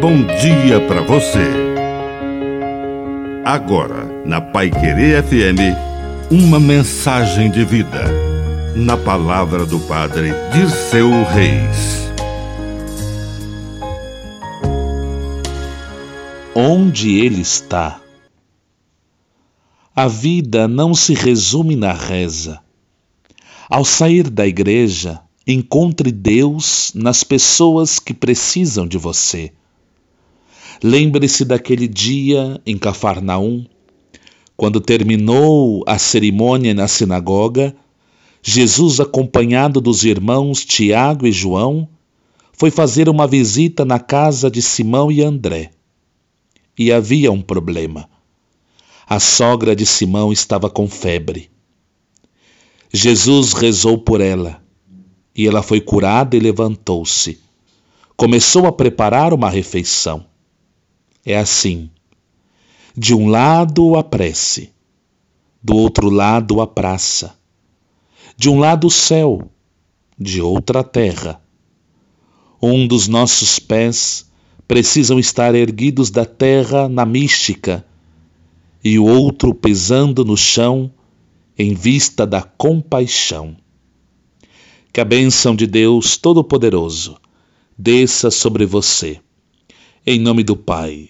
bom dia para você. Agora, na Pai Querer FM, uma mensagem de vida. Na palavra do Padre Dirceu Reis. Onde ele está? A vida não se resume na reza. Ao sair da igreja, encontre Deus nas pessoas que precisam de você. Lembre-se daquele dia em Cafarnaum, quando terminou a cerimônia na sinagoga, Jesus, acompanhado dos irmãos Tiago e João, foi fazer uma visita na casa de Simão e André. E havia um problema. A sogra de Simão estava com febre. Jesus rezou por ela e ela foi curada e levantou-se. Começou a preparar uma refeição. É assim. De um lado a prece, do outro lado a praça. De um lado o céu, de outra a terra. Um dos nossos pés precisam estar erguidos da terra na mística e o outro pesando no chão em vista da compaixão. Que a bênção de Deus Todo-Poderoso desça sobre você. Em nome do Pai,